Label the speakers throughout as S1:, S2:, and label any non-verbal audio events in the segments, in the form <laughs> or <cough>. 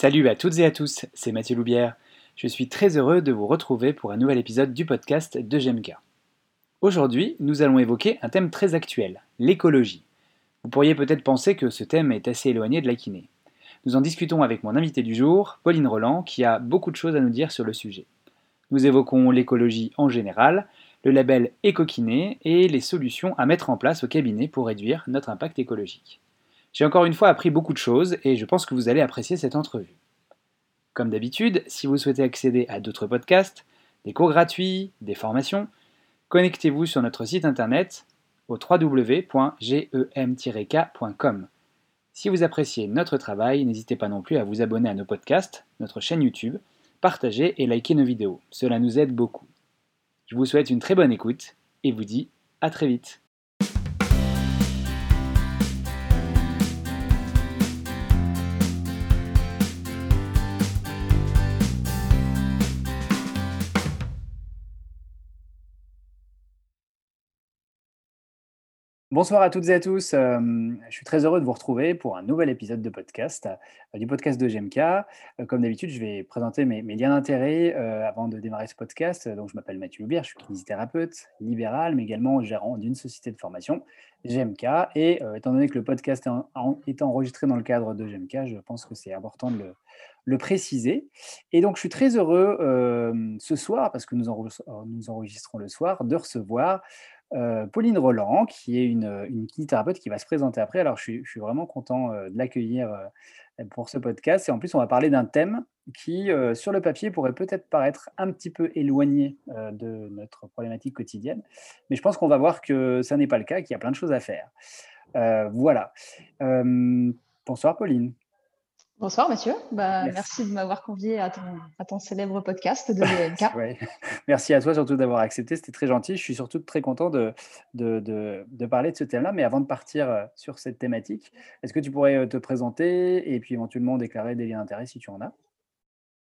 S1: Salut à toutes et à tous, c'est Mathieu Loubière. Je suis très heureux de vous retrouver pour un nouvel épisode du podcast de GMK. Aujourd'hui, nous allons évoquer un thème très actuel, l'écologie. Vous pourriez peut-être penser que ce thème est assez éloigné de la kiné. Nous en discutons avec mon invité du jour, Pauline Roland, qui a beaucoup de choses à nous dire sur le sujet. Nous évoquons l'écologie en général, le label Écokiné et les solutions à mettre en place au cabinet pour réduire notre impact écologique. J'ai encore une fois appris beaucoup de choses et je pense que vous allez apprécier cette entrevue. Comme d'habitude, si vous souhaitez accéder à d'autres podcasts, des cours gratuits, des formations, connectez-vous sur notre site internet au www.gem-k.com. Si vous appréciez notre travail, n'hésitez pas non plus à vous abonner à nos podcasts, notre chaîne YouTube, partager et liker nos vidéos. Cela nous aide beaucoup. Je vous souhaite une très bonne écoute et vous dis à très vite. Bonsoir à toutes et à tous. Euh, je suis très heureux de vous retrouver pour un nouvel épisode de podcast, euh, du podcast de GMK. Euh, comme d'habitude, je vais présenter mes, liens d'intérêt avant de démarrer ce podcast. Donc, je m'appelle Mathieu Loubière, je suis kinésithérapeute libéral, mais également gérant d'une société de formation, GMK. Et étant donné que le podcast est, enregistré dans le cadre de GMK, je pense que c'est important de le, préciser. Et donc, je suis très heureux ce soir, parce que nous, nous enregistrons le soir, de recevoir euh, Pauline Roland, qui est une, une qui va se présenter après. Alors, je suis, vraiment content euh, de l'accueillir euh, pour ce podcast. Et en plus, on va parler d'un thème qui, sur le papier, pourrait peut-être paraître un petit peu éloigné de notre problématique quotidienne. Mais je pense qu'on va voir que ça n'est pas le cas, qu'il y a plein de choses à faire. voilà. bonsoir, Pauline.
S2: Bonsoir Mathieu, bah, merci. de m'avoir convié à ton, célèbre podcast de l'EMK. <laughs>
S1: Merci à toi surtout d'avoir accepté, c'était très gentil. Je suis surtout très content de, de, parler de ce thème-là, mais avant de partir euh, sur cette thématique, est-ce que tu pourrais euh, te présenter et puis éventuellement déclarer des liens d'intérêt si tu en as?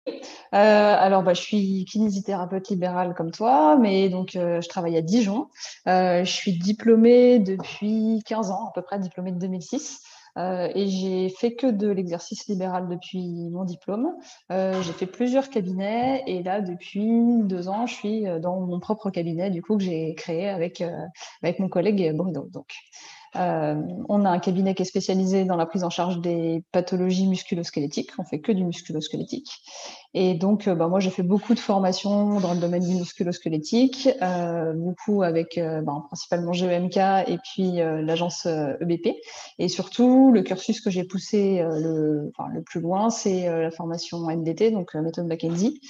S2: Euh, alors, bah, je suis kinésithérapeute libérale comme toi, mais donc je travaille à Dijon. je suis diplômée depuis 15 ans, à peu près diplômée de 2006. Euh, et j'ai fait que de l'exercice libéral depuis mon diplôme. Euh, j'ai fait plusieurs cabinets et là, depuis deux ans, je suis euh, dans mon propre cabinet, du coup, que j'ai créé avec, avec mon collègue Bruno. Donc, euh, on a un cabinet qui est spécialisé dans la prise en charge des pathologies musculosquelettiques. On fait que du musculosquelettique. Et donc, euh, bah, moi, j'ai fait beaucoup de formations dans le domaine du musculosquelettique, euh, beaucoup avec bah, principalement GEMK et puis l'agence EBP. E et surtout, le cursus que j'ai poussé le, le plus loin, c'est la formation MDT, donc méthode McKenzie.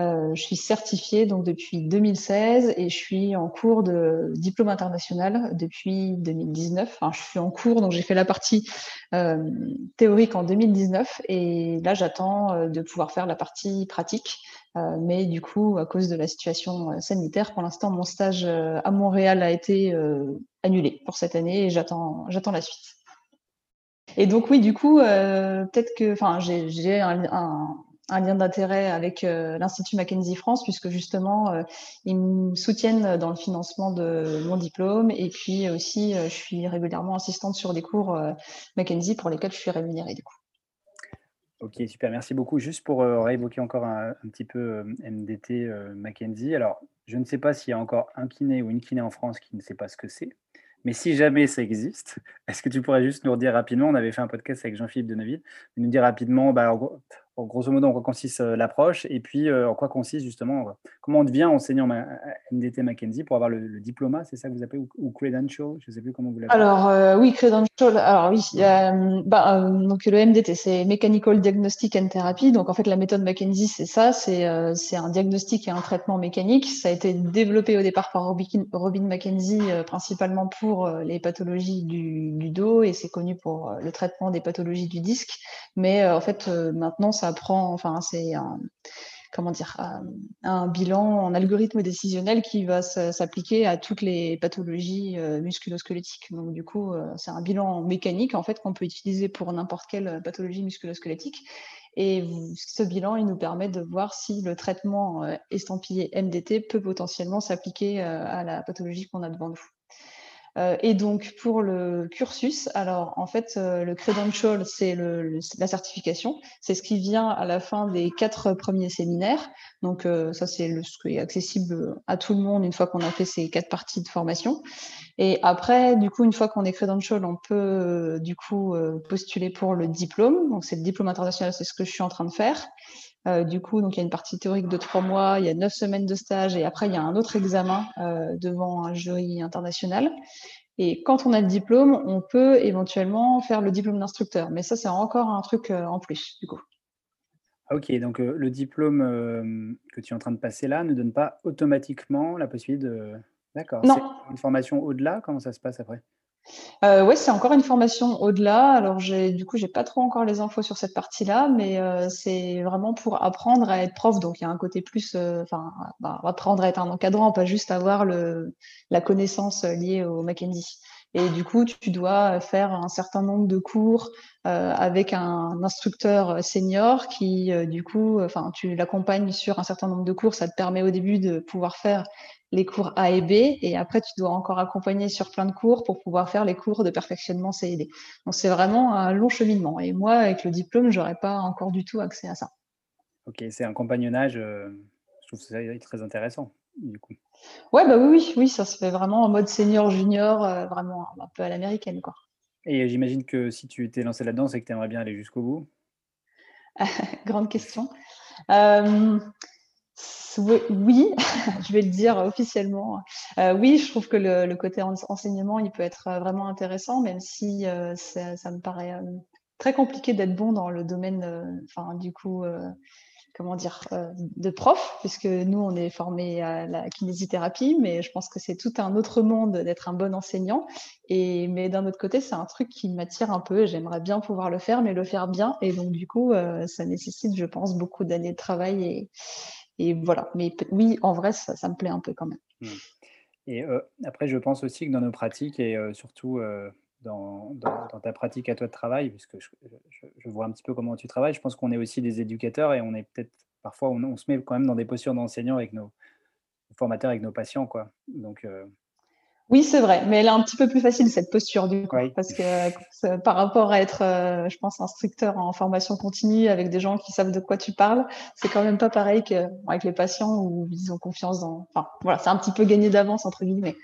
S2: Euh, je suis certifiée donc depuis 2016 et je suis en cours de diplôme international depuis 2019. Enfin, je suis en cours, donc j'ai fait la partie euh, théorique en 2019 et là j'attends euh, de pouvoir faire la partie pratique. mais du coup, à cause de la situation sanitaire, pour l'instant, mon stage à Montréal a été annulé pour cette année et j'attends, la suite. Et donc oui, du coup, peut-être que, enfin, j'ai un, un lien d'intérêt avec euh, l'Institut Mackenzie France, puisque justement, euh, ils me soutiennent dans le financement de mon diplôme. Et puis aussi, euh, je suis régulièrement assistante sur des cours Mackenzie pour lesquels je suis rémunérée du coup.
S1: Ok, super, merci beaucoup. Juste pour réévoquer encore un, petit peu MDT Mackenzie. Alors, je ne sais pas s'il y a encore un kiné ou une kiné en France qui ne sait pas ce que c'est. Mais si jamais ça existe, <laughs> est-ce que tu pourrais juste nous redire rapidement, on avait fait un podcast avec Jean-Philippe Deneville, nous dire rapidement, bah, grosso modo, en quoi consiste euh, l'approche et puis euh, en quoi consiste justement, comment on devient enseignant MDT Mackenzie pour avoir le, diplôme, c'est ça que vous appelez, ou, credential, je ne sais plus comment vous l'appelez.
S2: Alors, euh, oui, credential, alors oui, bah, donc le MDT, c'est Mechanical Diagnostic and Therapy. Donc, en fait, la méthode Mackenzie, c'est ça, c'est un diagnostic et un traitement mécanique. Ça a été développé au départ par Robin, Robin Mackenzie, principalement pour les pathologies du, du dos et c'est connu pour le traitement des pathologies du disque. Mais en fait, maintenant, ça prend, enfin, c'est un, comment dire, un, bilan en algorithme décisionnel qui va s'appliquer à toutes les pathologies euh, musculosquelettiques. Donc, du coup, euh, c'est un bilan mécanique, en fait, qu'on peut utiliser pour n'importe quelle pathologie musculosquelettique. Et ce bilan, il nous permet de voir si le traitement euh, estampillé MDT peut potentiellement s'appliquer à la pathologie qu'on a devant nous. Euh, et donc, pour le cursus, alors en fait, euh, le credential, c'est la certification. C'est ce qui vient à la fin des quatre premiers séminaires. Donc, euh, ça, c'est ce qui est accessible à tout le monde une fois qu'on a fait ces quatre parties de formation. Et après, du coup, une fois qu'on est credential, on peut du coup postuler pour le diplôme. Donc, c'est le diplôme international, c'est ce que je suis en train de faire. Euh, du coup, donc il y a une partie théorique de trois mois, il y a neuf semaines de stage et après il y a un autre examen euh, devant un jury international. Et quand on a le diplôme, on peut éventuellement faire le diplôme d'instructeur. Mais ça, c'est encore un truc euh, en plus, du coup.
S1: Ah, ok, donc le diplôme que tu es en train de passer là ne donne pas automatiquement la possibilité de. D'accord.
S2: Non.
S1: Une formation au-delà? Comment ça se passe après?
S2: Euh, ouais, c'est encore une formation au-delà. Alors, j'ai, du coup, j'ai pas trop encore les infos sur cette partie-là, mais euh, c'est vraiment pour apprendre à être prof. Donc, il y a un côté plus, euh, enfin, bah, apprendre à être un encadrant, pas juste avoir la connaissance liée au Mackenzie. Et du coup, tu dois faire un certain nombre de cours euh, avec un instructeur senior qui, euh, du coup, enfin, tu l'accompagnes sur un certain nombre de cours. Ça te permet au début de pouvoir faire les cours A et B, et après, tu dois encore accompagner sur plein de cours pour pouvoir faire les cours de perfectionnement C et D. Donc, c'est vraiment un long cheminement. Et moi, avec le diplôme, j'aurais pas encore du tout accès à ça.
S1: Ok, c'est un compagnonnage. Euh, je trouve ça très intéressant, du coup.
S2: Ouais, bah oui, oui, oui, ça se fait vraiment en mode senior, junior, euh, vraiment un peu à l'américaine, quoi.
S1: Et j'imagine que si tu étais lancé là-dedans, c'est que tu aimerais bien aller jusqu'au bout. <laughs>
S2: Grande question. Euh, oui, <laughs> je vais le dire officiellement. Euh, oui, je trouve que le, côté enseignement, il peut être vraiment intéressant, même si ça, ça, me paraît très compliqué d'être bon dans le domaine, enfin, du coup, comment dire, euh, de prof, puisque nous, on est formés à la kinésithérapie, mais je pense que c'est tout un autre monde d'être un bon enseignant. Et, mais d'un autre côté, c'est un truc qui m'attire un peu. J'aimerais bien pouvoir le faire, mais le faire bien. Et donc, du coup, euh, ça nécessite, je pense, beaucoup d'années de travail. Et, voilà. Mais oui, en vrai, ça, me plaît un peu quand même. Mmh.
S1: Et euh, après, je pense aussi que dans nos pratiques, et surtout dans, ta pratique à toi de travail, puisque je, vois un petit peu comment tu travailles. Je pense qu'on est aussi des éducateurs et on est peut-être parfois on, se met quand même dans des postures d'enseignants avec nos formateurs, avec nos patients, quoi. Donc euh,
S2: oui, c'est vrai, mais elle est un petit peu plus facile cette posture du coup, parce que euh, par rapport à être, euh, je pense, instructeur en formation continue avec des gens qui savent de quoi tu parles, c'est quand même pas pareil qu'avec les patients où ils ont confiance dans. Enfin, voilà, c'est un petit peu gagné d'avance entre guillemets.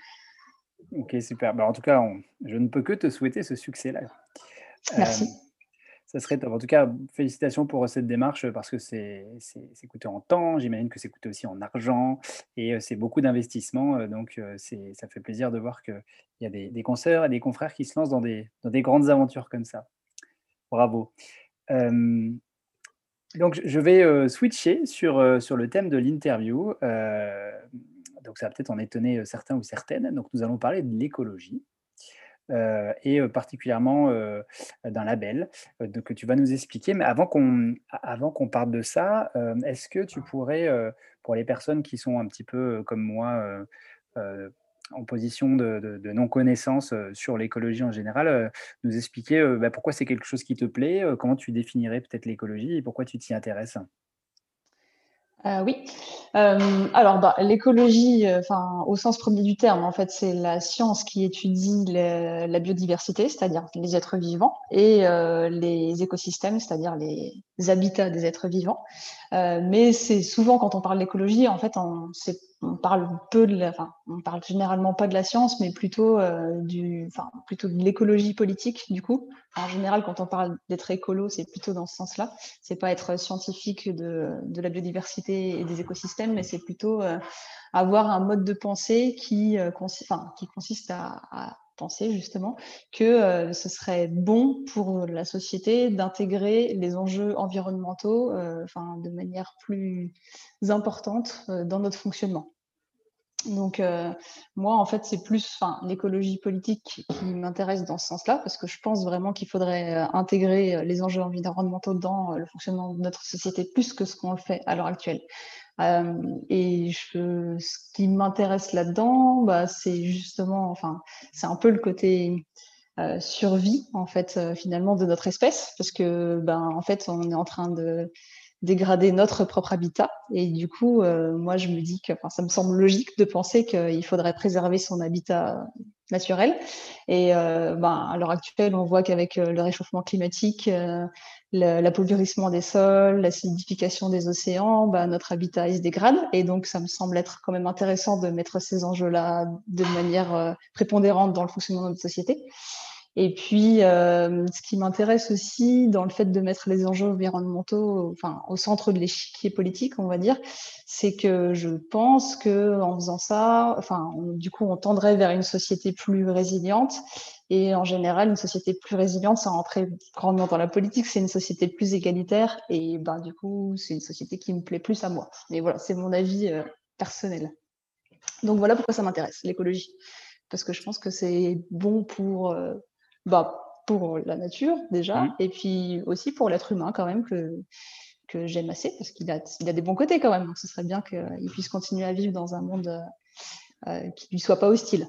S1: Ok, super. Bah, en tout cas, je ne peux que te souhaiter ce succès-là.
S2: Merci. Euh,
S1: ça serait top. En tout cas, félicitations pour cette démarche parce que c'est coûté en temps, j'imagine que c'est coûté aussi en argent et euh, c'est beaucoup d'investissement. Euh, donc, ça fait plaisir de voir qu'il y a des, des concerts et des confrères qui se lancent dans des, dans des grandes aventures comme ça. Bravo. donc, je vais switcher sur, sur le thème de l'interview donc ça va peut-être en étonner certains ou certaines. Donc nous allons parler de l'écologie. et particulièrement d'un label que tu vas nous expliquer. Mais avant qu'on avant qu'on parle de ça, est-ce que tu pourrais, pour les personnes qui sont un petit peu comme moi en position de, non-connaissance sur l'écologie en général, nous expliquer bah, pourquoi c'est quelque chose qui te plaît, comment tu définirais peut-être l'écologie et pourquoi tu t'y intéresses?
S2: Euh, oui. Euh, alors, bah, l'écologie, euh, enfin, au sens premier du terme, en fait, c'est la science qui étudie la biodiversité, c'est-à-dire les êtres vivants, et les écosystèmes, c'est-à-dire les habitats des êtres vivants. Mais c'est souvent quand on parle d'écologie, en fait, on, on parle peu de, la, enfin, on parle généralement pas de la science, mais plutôt du, enfin, plutôt de l'écologie politique, du coup. en général, quand on parle d'être écolo, c'est plutôt dans ce sens-là. C'est pas être scientifique de, la biodiversité et des écosystèmes, mais c'est plutôt euh, avoir un mode de pensée euh, qui consiste à, penser justement que euh, ce serait bon pour la société d'intégrer les enjeux environnementaux enfin, de manière plus importante dans notre fonctionnement. Donc moi, en fait, c'est plus l'écologie politique qui m'intéresse dans ce sens-là, parce que je pense vraiment qu'il faudrait intégrer les enjeux environnementaux dans le fonctionnement de notre société plus que ce qu'on le fait à l'heure actuelle. Euh, et ce qui m'intéresse là-dedans, bah, c'est justement, enfin, c'est un peu le côté euh, survie en fait euh, finalement de notre espèce, parce que ben en fait on est en train de dégrader notre propre habitat. Et du coup, moi, je me dis que ça me semble logique de penser qu'il faudrait préserver son habitat naturel. Et ben, à l'heure actuelle, on voit qu'avec le réchauffement climatique, l'appauvrissement des sols, l'acidification des océans, ben, notre habitat se dégrade. Et donc, ça me semble être quand même intéressant de mettre ces enjeux-là de manière prépondérante dans le fonctionnement de notre société. Et puis, euh, ce qui m'intéresse aussi dans le fait de mettre les enjeux environnementaux enfin, au centre de l'échiquier politique, on va dire, c'est que je pense que en faisant ça, enfin, du coup, on tendrait vers une société plus résiliente. Et en général, une société plus résiliente, ça rentrait grandement dans la politique, c'est une société plus égalitaire. Et ben, du coup, c'est une société qui me plaît plus à moi. Mais voilà, c'est mon avis euh, personnel. Donc voilà pourquoi ça m'intéresse, l'écologie. Parce que je pense que c'est bon pour... Euh, bah, pour la nature déjà, mmh. et puis aussi pour l'être humain quand même que, que j'aime assez, parce qu'il a, il a des bons côtés quand même. Donc ce serait bien qu'il puisse continuer à vivre dans un monde euh, euh, qui ne lui soit pas hostile.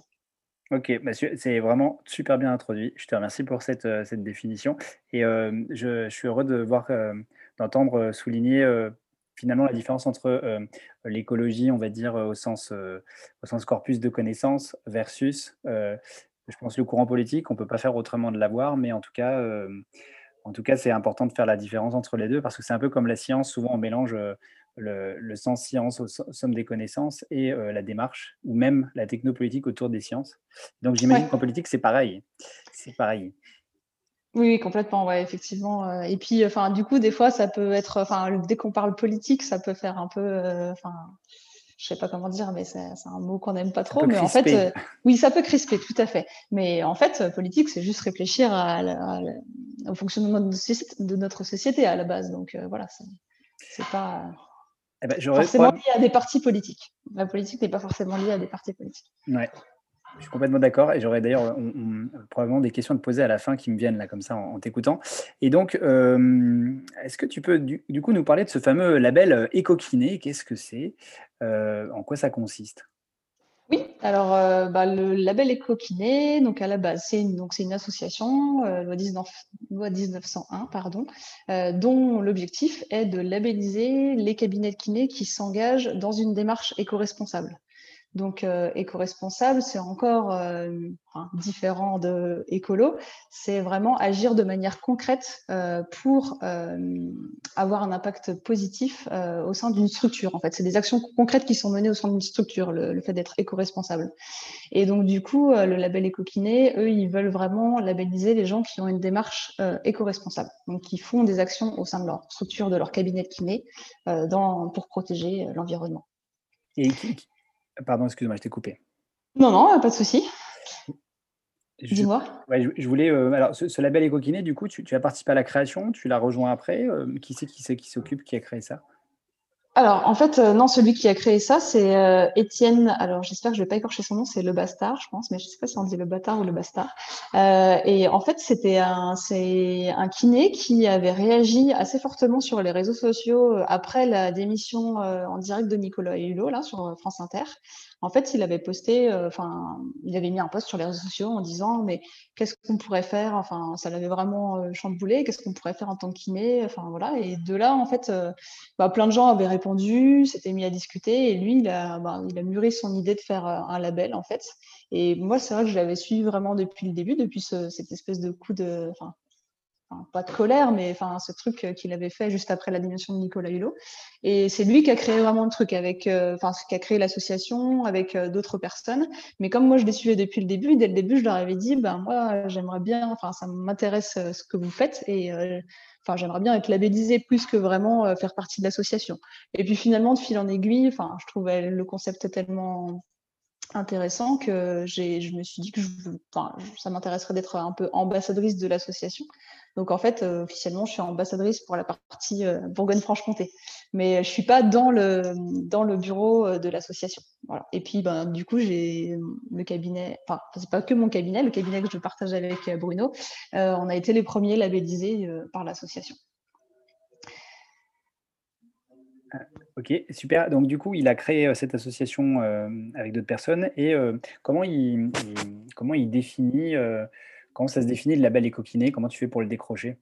S1: Ok, bah, c'est vraiment super bien introduit. Je te remercie pour cette, euh, cette définition. Et je, je, suis heureux de voir, d'entendre souligner finalement la différence entre l'écologie, on va dire, au sens, au sens corpus de connaissances versus je pense, le courant politique. On ne peut pas faire autrement de l'avoir, mais en tout cas, euh, en tout cas, c'est important de faire la différence entre les deux parce que c'est un peu comme la science. Souvent, on mélange euh, le, sens science au somme des connaissances et euh, la démarche ou même la technopolitique autour des sciences. Donc, j'imagine qu'en politique, c'est pareil. C'est pareil.
S2: Oui, complètement, ouais, effectivement. Et puis, enfin, du coup, des fois, ça peut être, enfin, dès qu'on parle politique, ça peut faire un peu, enfin, je sais pas comment dire, mais c'est un mot qu'on n'aime pas trop. Mais en fait, euh, oui, ça peut crisper, tout à fait. Mais en fait, euh, politique, c'est juste réfléchir au fonctionnement de, notre société à la base. Donc euh, voilà, c'est pas eh ben, forcément lié à des partis politiques. La politique n'est pas forcément liée à des partis politiques.
S1: Ouais. Je suis complètement d'accord et j'aurais d'ailleurs probablement des questions à te poser à la fin qui me viennent là comme ça en, t'écoutant. Et donc, est-ce que tu peux du, coup nous parler de ce fameux label Écoquiné Qu'est-ce que c'est? Euh, En quoi ça consiste?
S2: Oui, alors euh, bah, le label Écoquiné, donc à la base, c'est une, une association, euh, loi, 19, loi 1901, pardon, dont l'objectif est de labelliser les cabinets de kiné qui s'engagent dans une démarche éco-responsable. Donc, euh, éco-responsable, c'est encore euh, différent de écolo. C'est vraiment agir de manière concrète euh, pour avoir un impact positif au sein d'une structure. En fait, c'est des actions concrètes qui sont menées au sein d'une structure, le, fait d'être éco-responsable. Et donc, du coup, le label éco-kiné, eux, ils veulent vraiment labelliser les gens qui ont une démarche éco-responsable, donc qui font des actions au sein de leur structure, de leur cabinet de kiné, pour protéger l'environnement.
S1: Pardon, excuse-moi, je t'ai coupé.
S2: Non, non, pas de souci. Dis-moi.
S1: je, voulais. Euh, alors, ce, label Écoquiné, du coup, tu, as participé à la création, tu l'as rejoint après. Euh, qui c'est qui, qui s'occupe, qui a créé ça?
S2: Alors, en fait, euh, non, celui qui a créé ça, c'est euh, Étienne. alors, j'espère que je vais pas écorcher son nom. C'est Le Bastard, je pense, mais je sais pas si on dit Le Bâtard ou Le Bastard. Euh, et en fait, c'était un, c'est un kiné qui avait réagi assez fortement sur les réseaux sociaux après la démission en direct de Nicolas Hulot là sur France Inter. En fait, il avait posté, enfin, il avait mis un post sur les réseaux sociaux en disant, mais qu'est-ce qu'on pourrait faire? Enfin, ça l'avait vraiment chamboulé. Qu'est-ce qu'on pourrait faire en tant que Enfin voilà. Et de là, en fait, bah, plein de gens avaient répondu s'était mis à discuter et lui, il a, bah, il a mûri son idée de faire euh, un label en fait. Et moi, c'est vrai que je l'avais suivi vraiment depuis le début, depuis cette espèce de coup de, pas de colère, mais enfin ce truc euh, qu'il avait fait juste après la démission de Nicolas Hulot. Et c'est lui qui a créé vraiment le truc avec, euh, enfin qui a créé l'association avec d'autres personnes. Mais comme moi je les suivais depuis le début, dès le début je leur avais dit, ben moi j'aimerais bien, enfin ça m'intéresse ce que vous faites et enfin, j'aimerais bien être labellisée plus que vraiment euh, faire partie de l'association. Et puis finalement, de fil en aiguille, enfin, je trouvais le concept tellement intéressant que je me suis dit que je, ça m'intéresserait d'être un peu ambassadrice de l'association. Donc en fait, euh, officiellement, je suis ambassadrice pour la partie euh, Bourgogne-Franche-Comté, mais je suis pas dans le dans le bureau euh, de l'association. Et puis ben du coup, j'ai le cabinet, enfin c'est pas que mon cabinet, le cabinet que je partage avec Bruno, on a été les premiers labellisés par l'association.
S1: Ok, super. Donc du coup, il a créé cette association avec d'autres personnes et comment il, comment il définit Comment ça se définit le label écoquiné? Comment tu fais pour le décrocher?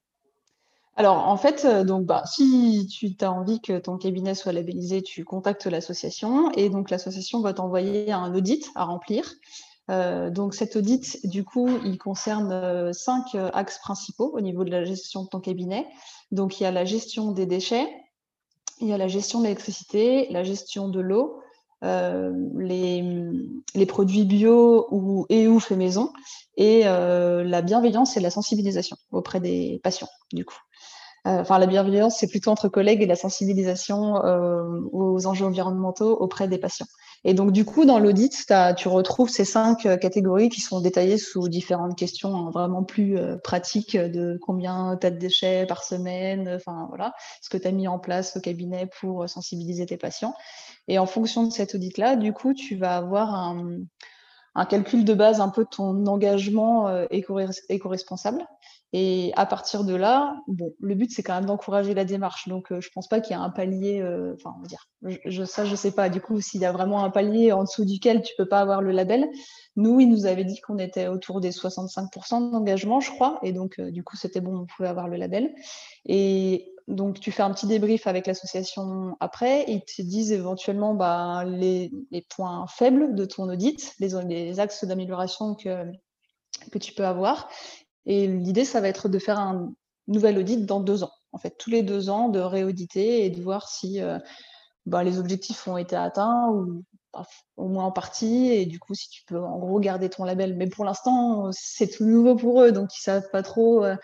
S2: Alors, en fait, euh, donc, bah, si tu as envie que ton cabinet soit labellisé, tu contactes l'association et donc l'association va t'envoyer un audit à remplir. donc cet audit, du coup, il concerne cinq axes principaux au niveau de la gestion de ton cabinet. Donc il y a la gestion des déchets, il y a la gestion de l'électricité, la gestion de l'eau, euh, les, produits bio ou, et ou fait maison, et euh, la bienveillance et la sensibilisation auprès des patients, du coup. Euh, enfin, la bienveillance, c'est plutôt entre collègues et la sensibilisation aux enjeux environnementaux auprès des patients. Et donc, du coup, dans l'audit, tu retrouves ces cinq catégories qui sont détaillées sous différentes questions hein, vraiment plus pratiques de combien tu as de déchets par semaine, enfin voilà, ce que tu as mis en place au cabinet pour sensibiliser tes patients. Et en fonction de cet audit-là, du coup, tu vas avoir un, calcul de base un peu de ton engagement éco-responsable. Et à partir de là, bon, le but, c'est quand même d'encourager la démarche. Donc, euh, je pense pas qu'il y a un palier, euh, enfin, on va dire, ça, je sais pas. Du coup, s'il y a vraiment un palier en dessous duquel tu peux pas avoir le label. Nous, il nous avait dit qu'on était autour des 65% d'engagement, je crois. Et donc, euh, du coup, c'était bon, on pouvait avoir le label. Et donc, tu fais un petit débrief avec l'association après. Ils te disent éventuellement bah, les, points faibles de ton audit, les, axes d'amélioration que, que tu peux avoir. Et l'idée, ça va être de faire un nouvel audit dans deux ans. En fait, tous les deux ans, de réauditer et de voir si euh, bah, les objectifs ont été atteints ou au moins en partie. Et du coup, si tu peux en gros garder ton label. Mais pour l'instant, c'est tout nouveau pour eux. Donc, ils savent pas trop euh,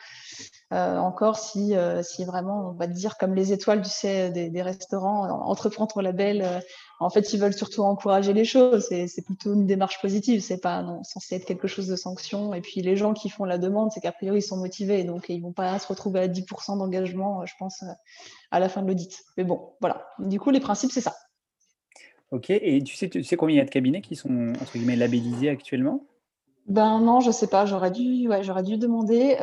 S2: euh, encore si, si vraiment, on va te dire, comme les étoiles, tu sais, des, des restaurants, entreprends ton label en fait, ils veulent surtout encourager les choses. C'est plutôt une démarche positive. C'est pas non, censé être quelque chose de sanction. Et puis, les gens qui font la demande, c'est qu'a priori, ils sont motivés. Donc, ils vont pas se retrouver à 10% d'engagement, je pense, à la fin de l'audit. Mais bon, voilà. Du coup, les principes, c'est ça.
S1: Ok. Et tu sais, tu sais combien il y a de cabinets qui sont, entre guillemets, labellisés actuellement?
S2: Ben non, je sais pas. J'aurais dû, ouais, j'aurais dû demander.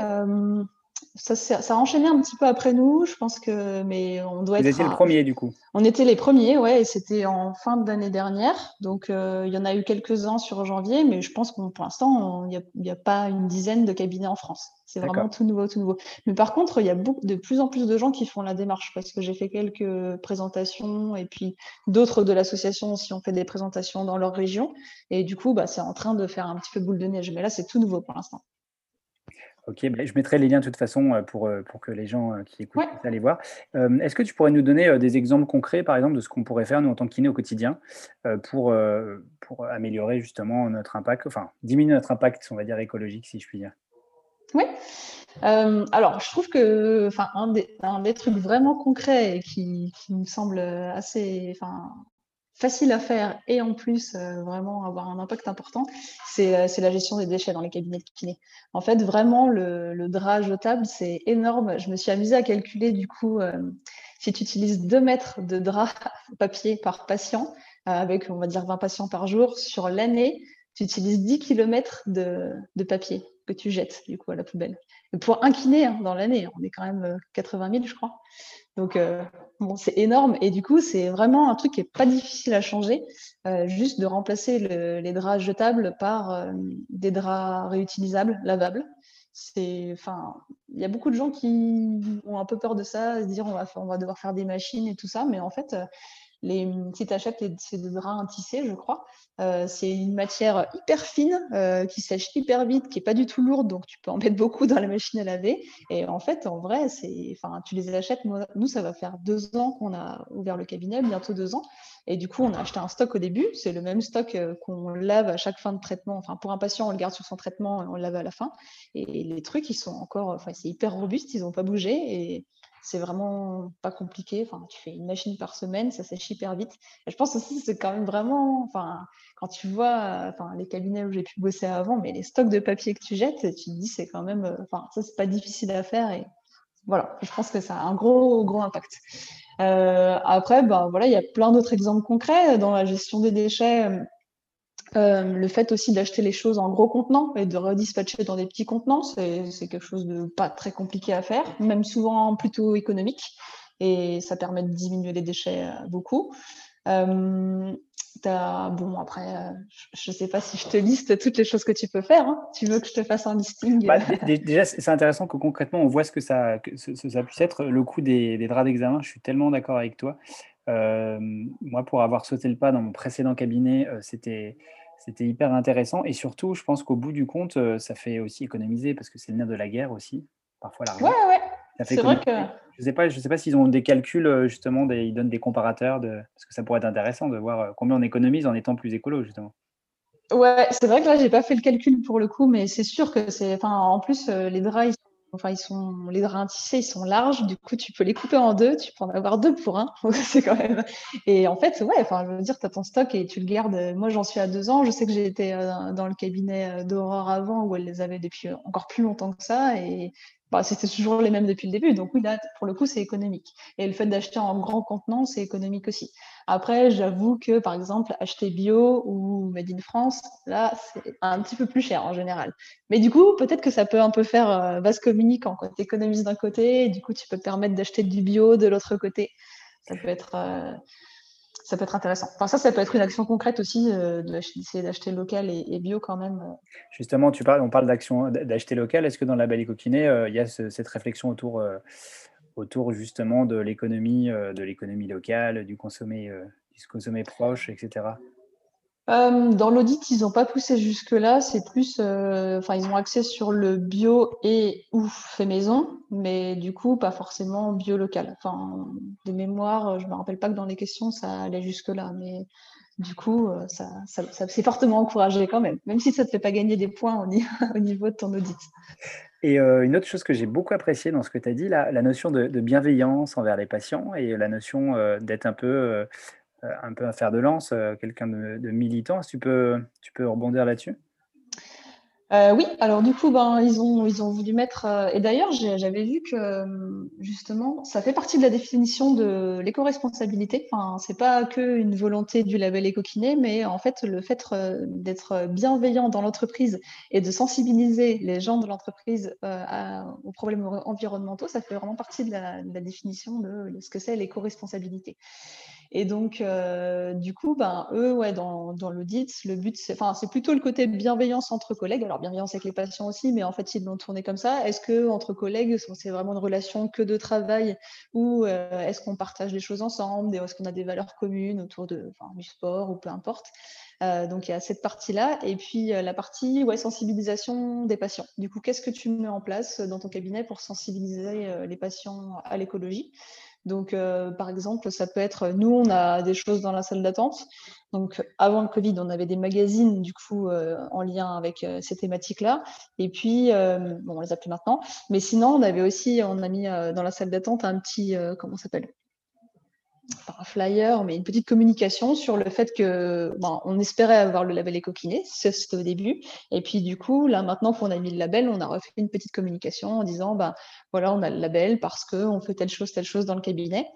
S2: Ça, ça, a enchaîné un petit peu après nous, je pense que, mais on doit
S1: Vous
S2: être.
S1: étiez le premier du coup.
S2: On était les premiers, ouais, et c'était en fin d'année dernière. Donc euh, il y en a eu quelques-uns sur janvier, mais je pense qu'on pour l'instant, il n'y a, a, pas une dizaine de cabinets en France. C'est vraiment tout nouveau, tout nouveau. Mais par contre, il y a beaucoup, de plus en plus de gens qui font la démarche parce que j'ai fait quelques présentations et puis d'autres de l'association aussi ont fait des présentations dans leur région. Et du coup, bah, c'est en train de faire un petit peu boule de neige. Mais là, c'est tout nouveau pour l'instant.
S1: Ok, bah, je mettrai les liens de toute façon euh, pour, euh, pour que les gens euh, qui écoutent puissent aller voir. Est-ce que tu pourrais nous donner des exemples concrets, par exemple, de ce qu'on pourrait faire, nous, en tant que kiné au quotidien, pour, pour améliorer justement notre impact, enfin, diminuer notre impact, on va dire, écologique, si je puis dire?
S2: Oui. alors, je trouve que enfin, un, des, un des trucs vraiment concrets qui, qui me semble assez, facile à faire et en plus euh, vraiment avoir un impact important, euh, c'est la gestion des déchets dans les cabinets de kiné. En fait, vraiment, le, drap jetable, c'est énorme. Je me suis amusée à calculer du coup, euh, si tu utilises 2 mètres de drap <laughs> papier par patient, avec on va dire 20 patients par jour, sur l'année, tu utilises 10 km de, de, papier que tu jettes du coup à la poubelle. Pour un kiné hein, dans l'année, on est quand même 80 000, je crois. Donc, euh, bon, c'est énorme. Et du coup, c'est vraiment un truc qui n'est pas difficile à changer, euh, juste de remplacer les draps jetables par euh, des draps réutilisables, lavables. Il y a beaucoup de gens qui ont un peu peur de ça, se dire on va, on va devoir faire des machines et tout ça, mais en fait, les, si tu achètes ces draps tissés, je crois, euh, c'est une matière hyper fine euh, qui sèche hyper vite, qui est pas du tout lourde, donc tu peux en mettre beaucoup dans la machine à laver. Et en fait, en vrai, tu les achètes. Nous, ça va faire deux ans qu'on a ouvert le cabinet, bientôt deux ans. Et du coup, on a acheté un stock au début. C'est le même stock euh, qu'on lave à chaque fin de traitement. Enfin, pour un patient, on le garde sur son traitement et on le lave à la fin. Et les trucs, ils sont encore, enfin, c'est hyper robuste, ils n'ont pas bougé. Et c'est vraiment pas compliqué. Enfin, tu fais une machine par semaine, ça sèche hyper vite. Je pense aussi c'est quand même vraiment, enfin, quand tu vois, enfin, les cabinets où j'ai pu bosser avant, mais les stocks de papier que tu jettes, tu te dis c'est quand même, euh, enfin, ça c'est pas difficile à faire et voilà, je pense que ça a un gros gros impact. Euh, après, ben voilà, il y a plein d'autres exemples concrets dans la gestion des déchets. Euh, le fait aussi d'acheter les choses en gros contenants et de redispatcher dans des petits contenants, c'est quelque chose de pas très compliqué à faire, même souvent plutôt économique. Et ça permet de diminuer les déchets euh, beaucoup. Euh, bon, après, euh, je ne sais pas si je te liste toutes les choses que tu peux faire. Hein. Tu veux que je te fasse un listing?
S1: Bah, Déjà, c'est intéressant que concrètement, on voit ce que ça, que ça puisse être. Le coût des, des draps d'examen, je suis tellement d'accord avec toi. moi, pour avoir sauté le pas dans mon précédent cabinet, c'était C'était hyper intéressant et surtout, je pense qu'au bout du compte, heu, ça fait aussi économiser parce que c'est le nerf de la guerre aussi, parfois
S2: Ouais,
S1: l'argent.
S2: ouais,
S1: fait
S2: c'est vrai que.
S1: Je sais pas je sais pas s'ils ont des calculs, heu, justement des ils donnent des comparateurs de parce que ça pourrait être intéressant de voir, heu, combien on économise en étant plus écolo, justement.
S2: Ouais, c'est vrai que là, j'ai pas fait le calcul pour le coup, mais c'est sûr que c'est, enfin, en plus, euh, les draps, enfin, les draps à tisser, ils sont larges. Du coup, tu peux les couper en deux. Tu peux en avoir deux pour un. <laughs> Et en fait, ouais, enfin, je veux dire, tu as ton stock et tu le gardes. Moi, j'en suis à deux ans. Je sais que j'ai été euh, dans le cabinet euh, d'Aurore avant où elle les avait depuis encore plus longtemps que ça. Et bah, c'était toujours les mêmes depuis le début. Donc oui, là, pour le coup, c'est économique. Et le fait d'acheter en grand contenant, c'est économique aussi. Après, j'avoue que, par exemple, acheter bio ou Made in France, là, c'est un petit peu plus cher en général. Mais du coup, peut-être que ça peut un peu faire euh, vase communicant. Tu économises d'un côté, et du coup, tu peux te permettre d'acheter du bio de l'autre côté. Ça peut être... Euh, ça peut être intéressant. Enfin, ça, ça peut être une action concrète aussi, euh, d'acheter local et, bio quand même. Euh.
S1: Justement, tu parles, on parle d'action, d'acheter local. Est-ce que dans la Belle Coquinée, euh, il y a ce, cette réflexion autour, euh, autour justement de l'économie, de l'économie locale, du consommer, du consommer proche, etc.
S2: Euh, dans l'audit, ils n'ont pas poussé jusque-là. C'est plus, euh, enfin, ils ont axé sur le bio et ou fait maison, mais du coup, pas forcément bio local. Enfin, des mémoires, je me rappelle pas que dans les questions, ça allait jusque-là, mais du coup, euh, ça, c'est fortement encouragé quand même, même si ça te fait pas gagner des points au, <laughs> au niveau de ton audit.
S1: Et une autre chose que j'ai beaucoup appréciée dans ce que tu as dit, la, la notion de, de, bienveillance envers les patients et la notion d'être un peu un peu un fer de lance, euh, quelqu'un de, militant. Tu peux, tu peux rebondir là-dessus?
S2: Euh, oui, alors du coup, ben, ils, ont, ils ont voulu mettre. Euh, et d'ailleurs, j'avais vu que justement, ça fait partie de la définition de l'éco-responsabilité. Enfin, c'est pas que une volonté du label écoquiné, mais en fait, le fait euh, d'être bienveillant dans l'entreprise et de sensibiliser les gens de l'entreprise euh, aux problèmes environnementaux, ça fait vraiment partie de la, définition de, ce que c'est l'éco-responsabilité. Et donc, euh, du coup, ben, eux, ouais, dans, l'audit, le but, c'est, plutôt le côté bienveillance entre collègues. Alors, bienveillance avec les patients aussi, mais en fait, ils l'ont tourné comme ça. Est-ce que entre collègues, c'est vraiment une relation que de travail ou euh, est-ce qu'on partage les choses ensemble Est-ce qu'on a des valeurs communes autour de, du sport ou peu importe? Euh, donc il y a cette partie-là, et puis la partie ouais, sensibilisation des patients. Du coup, qu'est-ce que tu mets en place dans ton cabinet pour sensibiliser les patients à l'écologie? Donc, euh, par exemple, ça peut être, nous, on a des choses dans la salle d'attente. Donc, avant le Covid, on avait des magazines, du coup, euh, en lien avec euh, ces thématiques-là. Et puis, bon, on les a plus maintenant. Mais sinon, on avait aussi, on a mis dans la salle d'attente un petit, comment s'appelle? Pas un flyer, mais une petite communication sur le fait que ben, on espérait avoir le label écoquiné, c'était au début. Et puis du coup, là maintenant qu'on a mis le label, on a refait une petite communication en disant ben voilà, on a le label parce qu'on fait telle chose, telle chose dans le cabinet.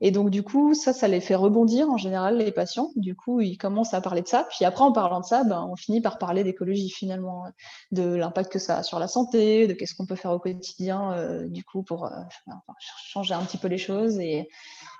S2: Et donc du coup, ça, ça les fait rebondir en général les patients. Du coup, ils commencent à parler de ça. Puis après, en parlant de ça, ben, on finit par parler d'écologie finalement, de l'impact que ça a sur la santé, de qu'est-ce qu'on peut faire au quotidien euh, du coup pour euh, changer un petit peu les choses. Et,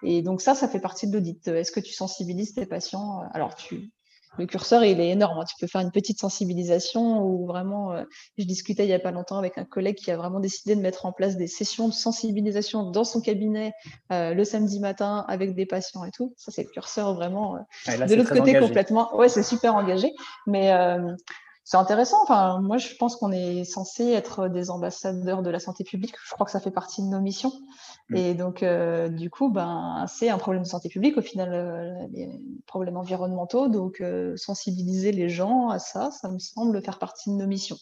S2: et donc ça, ça fait partie de l'audit. Est-ce que tu sensibilises tes patients Alors, tu, le curseur, il est énorme. Hein. Tu peux faire une petite sensibilisation ou vraiment, euh, je discutais il n'y a pas longtemps avec un collègue qui a vraiment décidé de mettre en place des sessions de sensibilisation dans son cabinet euh, le samedi matin avec des patients et tout. Ça, c'est le curseur vraiment euh,
S1: Ah, là,
S2: de l'autre côté
S1: engagé.
S2: complètement. Ouais, c'est super engagé. Mais euh, c'est intéressant. Enfin, moi, je pense qu'on est censé être des ambassadeurs de la santé publique. Je crois que ça fait partie de nos missions.
S1: Mm.
S2: Et donc, euh, du coup, ben, c'est un problème de santé publique, au final, euh, les problèmes environnementaux. Donc, euh, sensibiliser les gens à ça, ça me semble faire partie de nos missions.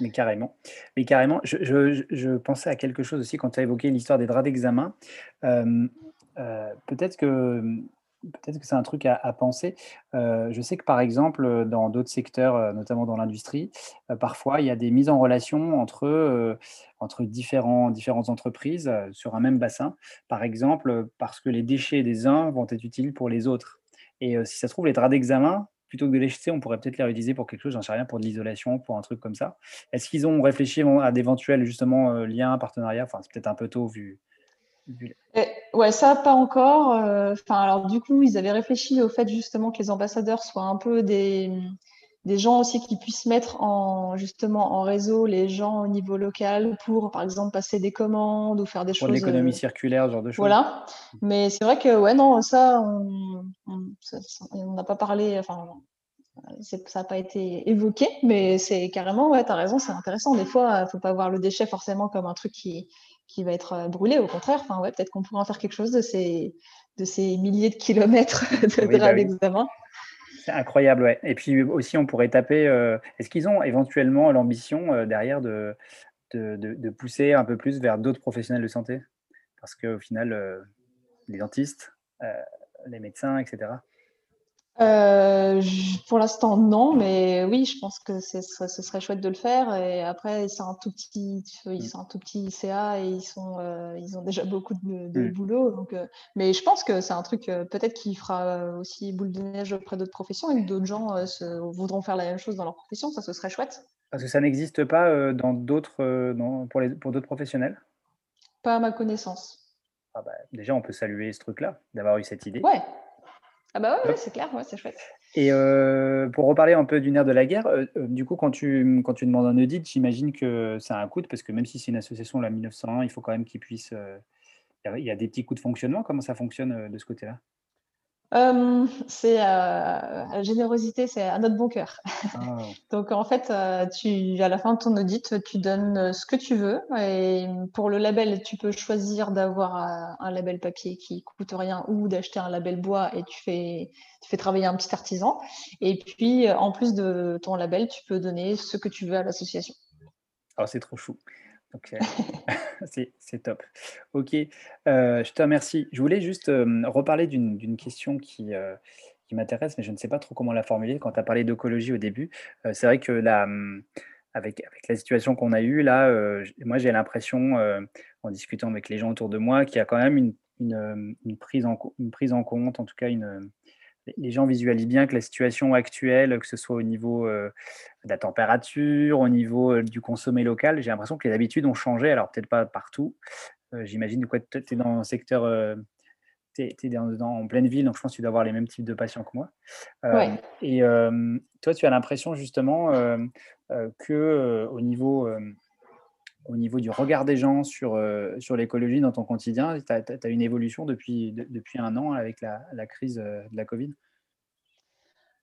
S1: Mais carrément. Mais carrément, je, je, je pensais à quelque chose aussi quand tu as évoqué l'histoire des draps d'examen. Euh, peut-être que peut-être que c'est un truc à, penser. Euh, je sais que par exemple, dans d'autres secteurs, euh, notamment dans l'industrie, euh, parfois il y a des mises en relation entre, euh, entre différentes entreprises euh, sur un même bassin. Par exemple, parce que les déchets des uns vont être utiles pour les autres. Et euh, si ça se trouve, les draps d'examen, plutôt que de les jeter, on pourrait peut-être les réutiliser pour quelque chose, j'en sais rien, pour de l'isolation, pour un truc comme ça. Est-ce qu'ils ont réfléchi à d'éventuels justement euh, liens, partenariats? Enfin, c'est peut-être un peu tôt vu.
S2: Et, ouais, ça pas encore. Enfin, alors du coup, ils avaient réfléchi au fait justement que les ambassadeurs soient un peu des, des gens aussi qui puissent mettre en justement en réseau les gens au niveau local pour, par exemple, passer des commandes ou faire des
S1: pour
S2: choses.
S1: l'économie euh... circulaire, ce genre de choses.
S2: Voilà. Mais c'est vrai que ouais, non, ça, on n'a pas parlé. Enfin, ça n'a pas été évoqué, mais c'est carrément, ouais, tu as raison, c'est intéressant. Des fois, il ne faut pas voir le déchet forcément comme un truc qui, qui va être brûlé, au contraire. Enfin, ouais, peut-être qu'on pourrait en faire quelque chose de ces, de ces milliers de kilomètres <laughs> de oui, bah d'examen.
S1: C'est incroyable, ouais. Et puis aussi, on pourrait taper. Est-ce qu'ils ont éventuellement l'ambition derrière de, de, de, pousser un peu plus vers d'autres professionnels de santé? Parce qu'au final, les dentistes, les médecins, etc.
S2: Euh, pour l'instant, non, mais oui, je pense que ce serait chouette de le faire. Et après, c'est un tout petit, ils sont un tout petit CA et ils sont, euh, ils ont déjà <laughs> beaucoup de, de mm. boulot. Donc, euh, mais je pense que c'est un truc peut-être qui fera aussi boule de neige auprès d'autres professions et que d'autres gens se, voudront faire la même chose dans leur profession. Ça, ce serait chouette.
S1: Parce que ça n'existe pas dans d'autres, pour les, pour d'autres professionnels?
S2: Pas à ma connaissance.
S1: Ah bah, déjà, on peut saluer ce truc-là, d'avoir eu cette idée.
S2: Ouais, ah bah ouais, c'est clair, ouais, c'est chouette.
S1: Et euh, pour reparler un peu du nerf de la guerre, euh, euh, du coup, quand tu, quand tu demandes un audit, j'imagine que ça a un coût, parce que même si c'est une association, la 1901, il faut quand même qu'il puisse... il y a des petits coûts de fonctionnement. Comment ça fonctionne de ce côté-là?
S2: Euh, c'est euh, la générosité, c'est à notre bon cœur. Ah. <laughs> Donc en fait, euh, tu, à la fin de ton audit, tu donnes ce que tu veux. Et pour le label, tu peux choisir d'avoir un label papier qui coûte rien ou d'acheter un label bois et tu fais, tu fais travailler un petit artisan. Et puis en plus de ton label, tu peux donner ce que tu veux à l'association.
S1: Oh, c'est trop chou. <laughs> c'est top. Ok, euh, je te remercie. Je voulais juste reparler d'une question qui, euh, qui m'intéresse, mais je ne sais pas trop comment la formuler. Quand tu as parlé d'écologie au début, euh, c'est vrai que la, avec, la situation qu'on a eue, là, moi j'ai l'impression, en discutant avec les gens autour de moi, qu'il y a quand même une, une, prise en, une prise en compte, en tout cas une les gens visualisent bien que la situation actuelle, que ce soit au niveau euh, de la température, au niveau euh, du consommé local, j'ai l'impression que les habitudes ont changé. Alors, peut-être pas partout. Euh, j'imagine que tu es dans un secteur, tu es, dans, en pleine ville, donc je pense que tu dois avoir les mêmes types de patients que moi. Et toi, tu as l'impression justement que au niveau au niveau du regard des gens sur, sur l'écologie dans ton quotidien? Tu as, une évolution depuis, depuis un an avec la, la crise de la Covid?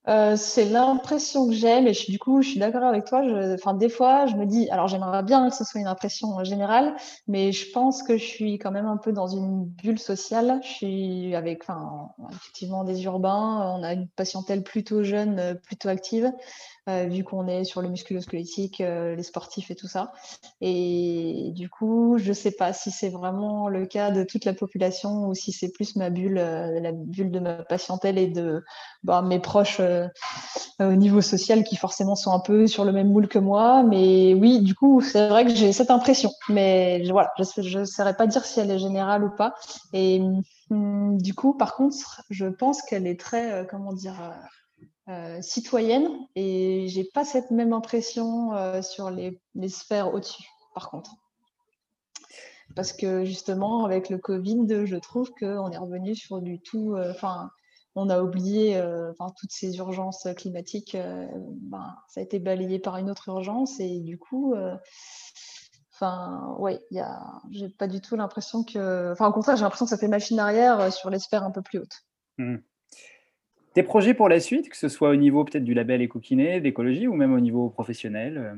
S2: Euh, c'est l'impression que j'ai, mais je, du coup, je suis d'accord avec toi. Enfin, des fois, je me dis, alors j'aimerais bien que ce soit une impression générale, mais je pense que je suis quand même un peu dans une bulle sociale. Je suis avec, enfin, effectivement, des urbains. On a une patientèle plutôt jeune, plutôt active. Euh, vu qu'on est sur le musculo-squelettique, euh, les sportifs et tout ça. Et du coup, je ne sais pas si c'est vraiment le cas de toute la population ou si c'est plus ma bulle, euh, la bulle de ma patientèle et de bah, mes proches au niveau social qui forcément sont un peu sur le même moule que moi. Mais oui, du coup, c'est vrai que j'ai cette impression. Mais voilà, je ne saurais pas dire si elle est générale ou pas. Et hum, du coup, par contre, je pense qu'elle est très, comment dire, euh, citoyenne et j'ai pas cette même impression euh, sur les, sphères au-dessus, par contre. Parce que justement, avec le Covid, je trouve qu'on est revenu sur du tout. Euh, enfin, on a oublié enfin, toutes ces urgences climatiques. Ben, ça a été balayé par une autre urgence et du coup. Enfin, ouais, y a, j'ai pas du tout l'impression que. Enfin, au contraire, j'ai l'impression que ça fait machine arrière sur les sphères un peu plus hautes.
S1: Mmh. Tes projets pour la suite, que ce soit au niveau peut-être du label éco-kiné, d'écologie ou même au niveau professionnel euh?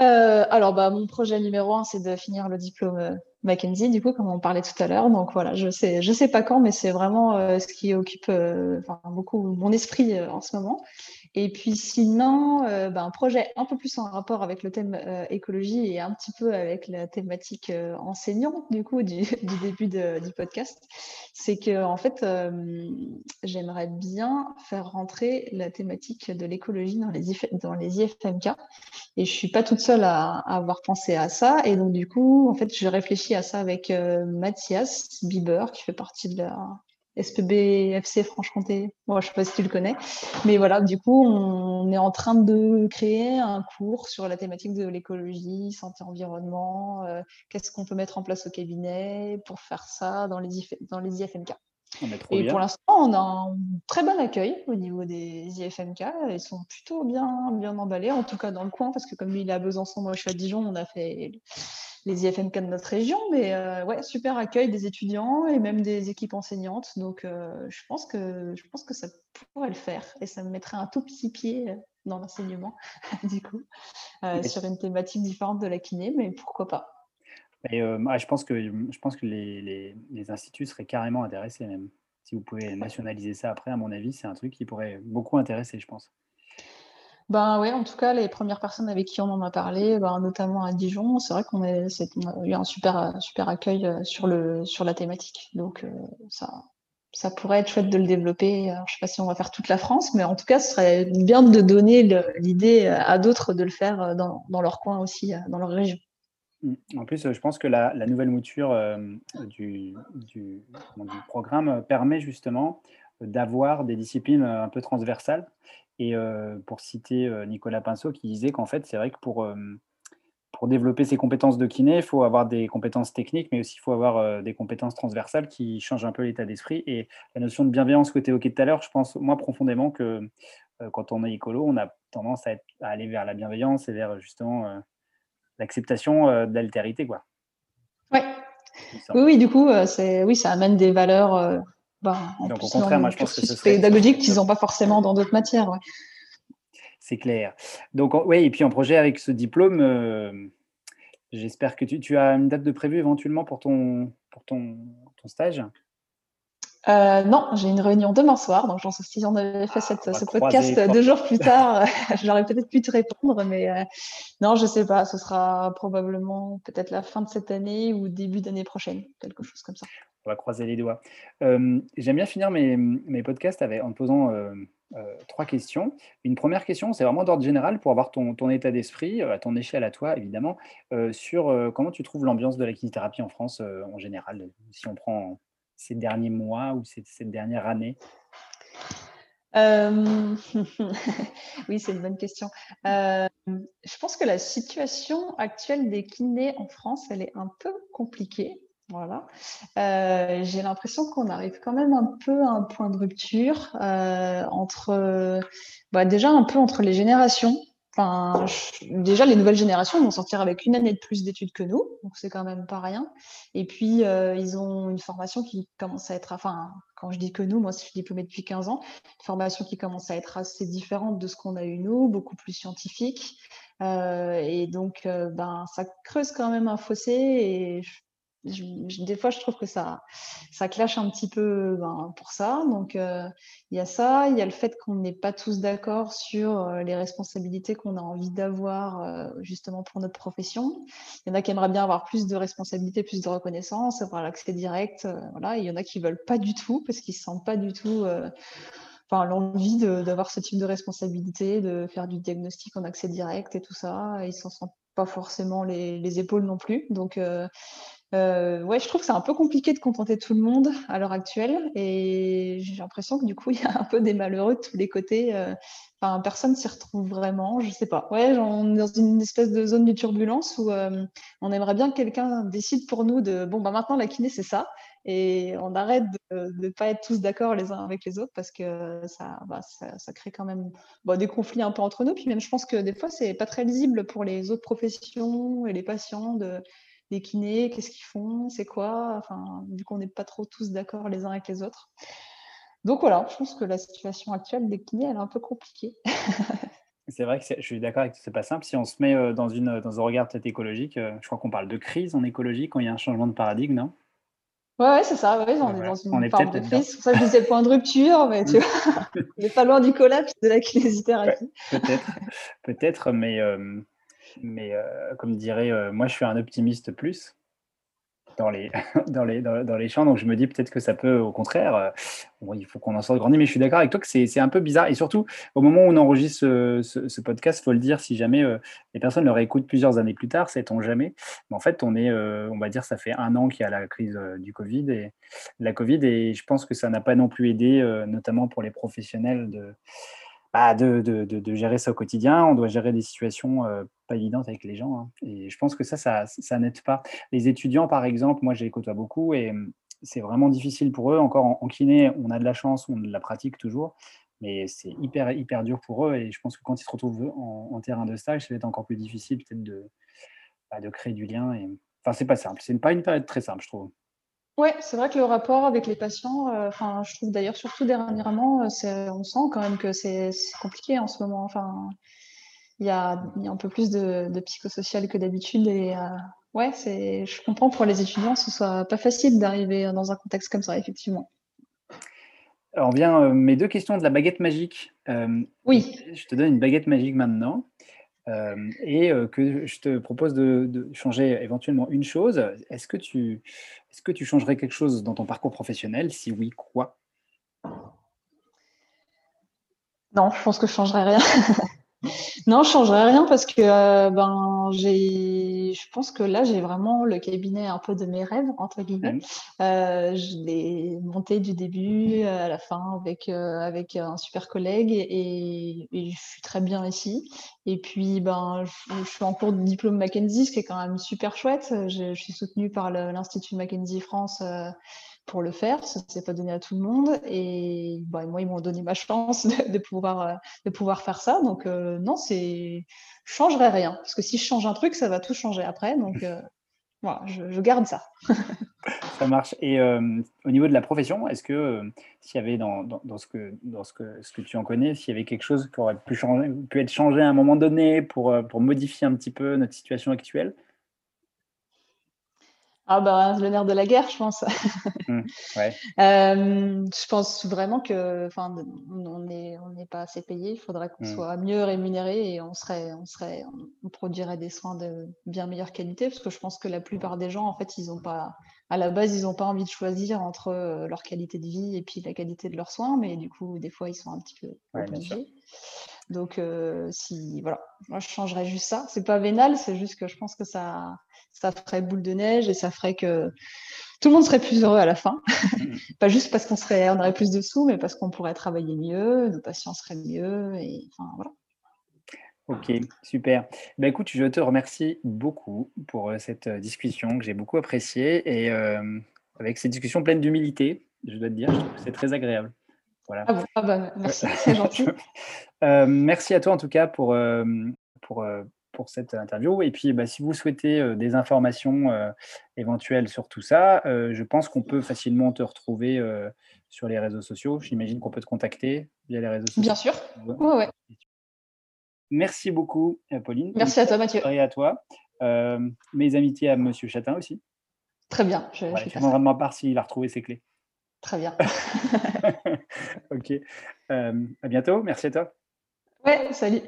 S2: Euh, alors, bah, mon projet numéro un, c'est de finir le diplôme euh, Mackenzie, du coup, comme on parlait tout à l'heure. Donc voilà, je sais, je sais pas quand, mais c'est vraiment ce qui occupe beaucoup mon esprit en ce moment. Et puis sinon, euh, ben, un projet un peu plus en rapport avec le thème euh, écologie et un petit peu avec la thématique euh, enseignant du coup du, <laughs> début du podcast, c'est que en fait, j'aimerais bien faire rentrer la thématique de l'écologie dans les, dans les IFMK. Et je suis pas toute seule à, à, avoir pensé à ça. Et donc du coup, en fait, je réfléchis à ça avec Mathias Bieber, qui fait partie de la SPB FC Franche-Comté. Je sais pas si tu le connais. Mais voilà, du coup, on est en train de créer un cours sur la thématique de l'écologie, santé, environnement. Euh, qu'est-ce qu'on peut mettre en place au cabinet pour faire ça dans les, dans les IFMK. Et pour l'instant, on a un très bon accueil au niveau des IFMK. Ils sont plutôt bien, bien emballés, en tout cas dans le coin, parce que comme lui, il est à Besançon, moi je suis à Dijon, on a fait les IFMK de notre région. Mais ouais, super accueil des étudiants et même des équipes enseignantes. Donc, je, pense que, je pense que ça pourrait le faire et ça me mettrait un tout petit pied dans l'enseignement, <laughs> du coup, sur une thématique différente de la kiné, mais pourquoi pas.
S1: Et, je pense que, je pense que les, les, instituts seraient carrément intéressés même. Si vous pouvez nationaliser ça après, à mon avis, c'est un truc qui pourrait beaucoup intéresser, je pense.
S2: Ben en tout cas, les premières personnes avec qui on en a parlé, ben, notamment à Dijon, c'est vrai qu'on a, eu un super, super accueil sur, le, sur la thématique. Donc ça, ça pourrait être chouette de le développer. je ne sais pas si on va faire toute la France, mais en tout cas, ce serait bien de donner l'idée à d'autres de le faire dans, dans, leur coin aussi, dans leur région.
S1: Mmh. En plus, je pense que la, nouvelle mouture du, du, programme permet justement d'avoir des disciplines un peu transversales. Et pour citer Nicolas Pinceau qui disait qu'en fait, c'est vrai que pour, pour développer ses compétences de kiné, il faut avoir des compétences techniques, mais aussi il faut avoir des compétences transversales qui changent un peu l'état d'esprit. Et la notion de bienveillance que tu évoquais tout à l'heure, je pense moi profondément que quand on est écolo, on a tendance à, à, aller vers la bienveillance et vers justement l'acceptation euh, de l'altérité, quoi.
S2: Ouais. Oui, oui, du coup, c'est oui, ça amène des valeurs. Euh, bah, en
S1: Donc, au contraire, moi, je pense que ce
S2: serait pédagogique qu'ils n'ont pas forcément dans d'autres matières.
S1: C'est clair. Donc, oui, et puis en projet avec ce diplôme, j'espère que tu, tu, as une date de prévu éventuellement pour ton, pour ton, ton stage?
S2: Euh, non, j'ai une réunion demain soir, donc si on avait fait cette, ce podcast deux jours plus tard, <laughs> <laughs> j'aurais peut-être pu te répondre, mais euh, non, je sais pas, ce sera probablement peut-être la fin de cette année ou début d'année prochaine, quelque chose comme ça.
S1: On va croiser les doigts. Euh, j'aime bien finir mes, podcasts avec, en te posant trois questions. Une première question, c'est vraiment d'ordre général pour avoir ton, état d'esprit, à ton échelle à toi évidemment, sur comment tu trouves l'ambiance de la kinésithérapie en France en général, si on prend ces derniers mois ou cette, dernière année
S2: euh, <laughs> oui, c'est une bonne question. Euh, je pense que la situation actuelle des kinés en France, elle est un peu compliquée. Voilà. Euh, j'ai l'impression qu'on arrive quand même un peu à un point de rupture entre, bah, déjà un peu entre les générations. Déjà, les nouvelles générations vont sortir avec une année de plus d'études que nous, donc c'est quand même pas rien. Et puis, euh, ils ont une formation qui commence à être, enfin, quand je dis que nous, moi, je suis diplômée depuis 15 ans, une formation qui commence à être assez différente de ce qu'on a eu nous, beaucoup plus scientifique. Euh, et donc, euh, ben, ça creuse quand même un fossé et des fois, je trouve que ça, ça clash un petit peu ben, pour ça. Donc, euh, il y a ça. Il y a le fait qu'on n'est pas tous d'accord sur euh, les responsabilités qu'on a envie d'avoir euh, justement pour notre profession. Il y en a qui aimeraient bien avoir plus de responsabilités, plus de reconnaissance, avoir l'accès direct. voilà. il y en a qui veulent pas du tout parce qu'ils se sentent pas du tout enfin, l'envie d'avoir ce type de responsabilité, de faire du diagnostic en accès direct et tout ça. Ils s'en sentent pas forcément les, les, épaules non plus. Donc, ouais, je trouve que c'est un peu compliqué de contenter tout le monde à l'heure actuelle et j'ai l'impression que du coup, <laughs> il y a un peu des malheureux de tous les côtés. Euh, enfin, personne s'y retrouve vraiment, je sais pas. Ouais, on est dans une espèce de zone de turbulence où euh, on aimerait bien que quelqu'un décide pour nous de bon, bah maintenant la kiné, c'est ça. Et on arrête de ne pas être tous d'accord les uns avec les autres parce que ça, bah, ça, crée quand même des conflits un peu entre nous. Puis même, je pense que des fois, c'est pas très lisible pour les autres professions et les patients de les kinés, qu'est-ce qu'ils font, c'est quoi, enfin, vu qu'on n'est pas trop tous d'accord les uns avec les autres. Donc voilà, je pense que la situation actuelle des kinés, elle est un peu compliquée. <laughs>
S1: c'est vrai que je suis d'accord avec que c'est pas simple. Si on se met euh, dans, une, dans un regard peut-être écologique, euh, je crois qu'on parle de crise en écologie quand il y a un changement de paradigme, non?
S2: Ouais, c'est ça, ouais, on est dans une forme de crise. C'est pour ça que je disais point de rupture, mais tu vois, <laughs> on n'est pas loin du collapse de la kinésithérapie.
S1: peut-être, peut-être, mais euh, mais euh, comme dirait, euh, moi je suis un optimiste plus dans les, <laughs> dans, les, dans, les champs, donc je me dis peut-être que ça peut, au contraire, euh, il faut qu'on en sorte grandi, mais je suis d'accord avec toi que c'est un peu bizarre. Et surtout, au moment où on enregistre ce, podcast, il faut le dire, si jamais les personnes le réécoutent plusieurs années plus tard, sait-on jamais. Mais en fait, on est, on va dire, ça fait un an qu'il y a la crise du Covid et la Covid, et je pense que ça n'a pas non plus aidé, notamment pour les professionnels de bah, de, de, de, gérer ça au quotidien. On doit gérer des situations pas évidentes avec les gens. Hein. Et je pense que ça, ça, ça n'aide pas. Les étudiants, par exemple, moi, je les côtoie beaucoup et hum, c'est vraiment difficile pour eux. Encore en, kiné, on a de la chance, on la pratique toujours, mais c'est hyper, hyper dur pour eux. Et je pense que quand ils se retrouvent en, terrain de stage, ça va être encore plus difficile peut-être de, bah, de créer du lien. Et enfin, c'est pas simple. C'est pas une période très simple, je trouve.
S2: Ouais, c'est vrai que le rapport avec les patients, enfin, je trouve d'ailleurs surtout dernièrement, on sent quand même que c'est compliqué en ce moment. Enfin, il y a, y a, un peu plus de, de psychosocial que d'habitude et ouais, c'est, je comprends pour les étudiants, ce soit pas facile d'arriver dans un contexte comme ça, effectivement.
S1: Alors, vient euh, mes deux questions de la baguette magique.
S2: Euh, oui.
S1: Je te donne une baguette magique maintenant. Euh, et que je te propose de, changer éventuellement une chose. Est-ce que, tu, est-ce que tu changerais quelque chose dans ton parcours professionnel? Si oui, quoi?
S2: Non, je pense que je changerais rien. <laughs> Non, je changerais rien parce que euh, ben j'ai, je pense que là j'ai vraiment le cabinet un peu de mes rêves entre guillemets. Euh, je l'ai monté du début à la fin avec euh, avec un super collègue et, je suis très bien ici. Et puis ben je, suis en cours de diplôme Mackenzie, ce qui est quand même super chouette. Je, je suis soutenue par l'Institut Mackenzie France pour le faire. Ça ne s'est pas donné à tout le monde. Et bah, moi, ils m'ont donné ma chance <laughs> de, pouvoir, euh, de pouvoir faire ça. Donc, euh, non, c'est. Je changerai rien. Parce que si je change un truc, ça va tout changer après. Donc, euh, <laughs> je, garde ça. <laughs>
S1: ça marche. Et au niveau de la profession, est-ce que s'il y avait dans, dans, ce, que, dans ce, que, ce que tu en connais, s'il y avait quelque chose qui aurait pu, changer, pu être changé à un moment donné pour, pour modifier un petit peu notre situation actuelle?
S2: Ah bah, le nerf de la guerre, je pense. <laughs> Mmh, euh, je pense vraiment que, enfin, on n'est on n'est pas assez payé. Il faudrait qu'on mmh. soit mieux rémunéré et on serait, on serait, on produirait des soins de bien meilleure qualité, parce que je pense que la plupart des gens, en fait, ils ont pas, à la base, ils n'ont pas envie de choisir entre euh, leur qualité de vie et puis la qualité de leurs soins, mais du coup, des fois, ils sont un petit peu obligés. Donc, euh, si, voilà, moi, je changerais juste ça. C'est pas vénal, c'est juste que je pense que ça, ça ferait boule de neige et ça ferait que tout le monde serait plus heureux à la fin. Mm. <laughs> pas juste parce qu'on serait, on aurait plus de sous, mais parce qu'on pourrait travailler mieux, nos patients seraient mieux, et enfin, voilà.
S1: Ok, super. Ben, écoute, je te remercie beaucoup pour euh, cette euh, discussion que j'ai beaucoup appréciée et avec cette discussion pleine d'humilité, je dois te dire, je trouve que c'est très agréable.
S2: Voilà. Ah, ah bah, merci, c'est <laughs> gentil.
S1: Euh, merci à toi en tout cas pour, euh, pour, euh, pour cette interview. Et puis, bah, si vous souhaitez des informations éventuelles sur tout ça, je pense qu'on peut facilement te retrouver sur les réseaux sociaux. J'imagine qu'on peut te contacter via les réseaux sociaux.
S2: Bien sûr. Ouais, ouais.
S1: Merci beaucoup, Pauline.
S2: Merci à toi, Mathieu.
S1: Et à toi. mes amitiés à Monsieur Chatin aussi.
S2: Très bien.
S1: Je, voilà, je de ma part s'il a retrouvé ses clés.
S2: Très bien. <laughs>
S1: ok. à bientôt. Merci à toi.
S2: Ouais, salut.